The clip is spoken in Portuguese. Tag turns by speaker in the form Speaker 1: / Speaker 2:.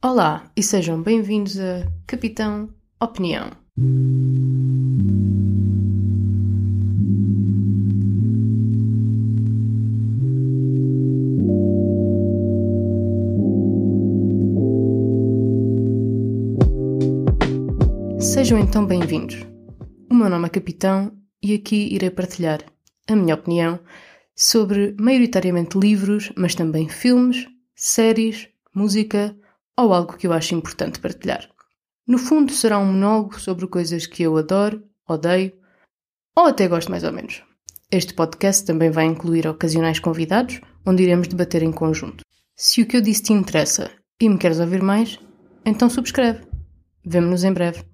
Speaker 1: Olá e sejam bem-vindos a Capitão Opinião. Sejam então bem-vindos. O meu nome é Capitão e aqui irei partilhar a minha opinião sobre maioritariamente livros, mas também filmes, séries, música ou algo que eu acho importante partilhar. No fundo, será um monólogo sobre coisas que eu adoro, odeio ou até gosto mais ou menos. Este podcast também vai incluir ocasionais convidados, onde iremos debater em conjunto. Se o que eu disse te interessa e me queres ouvir mais, então subscreve. Vemo-nos em breve.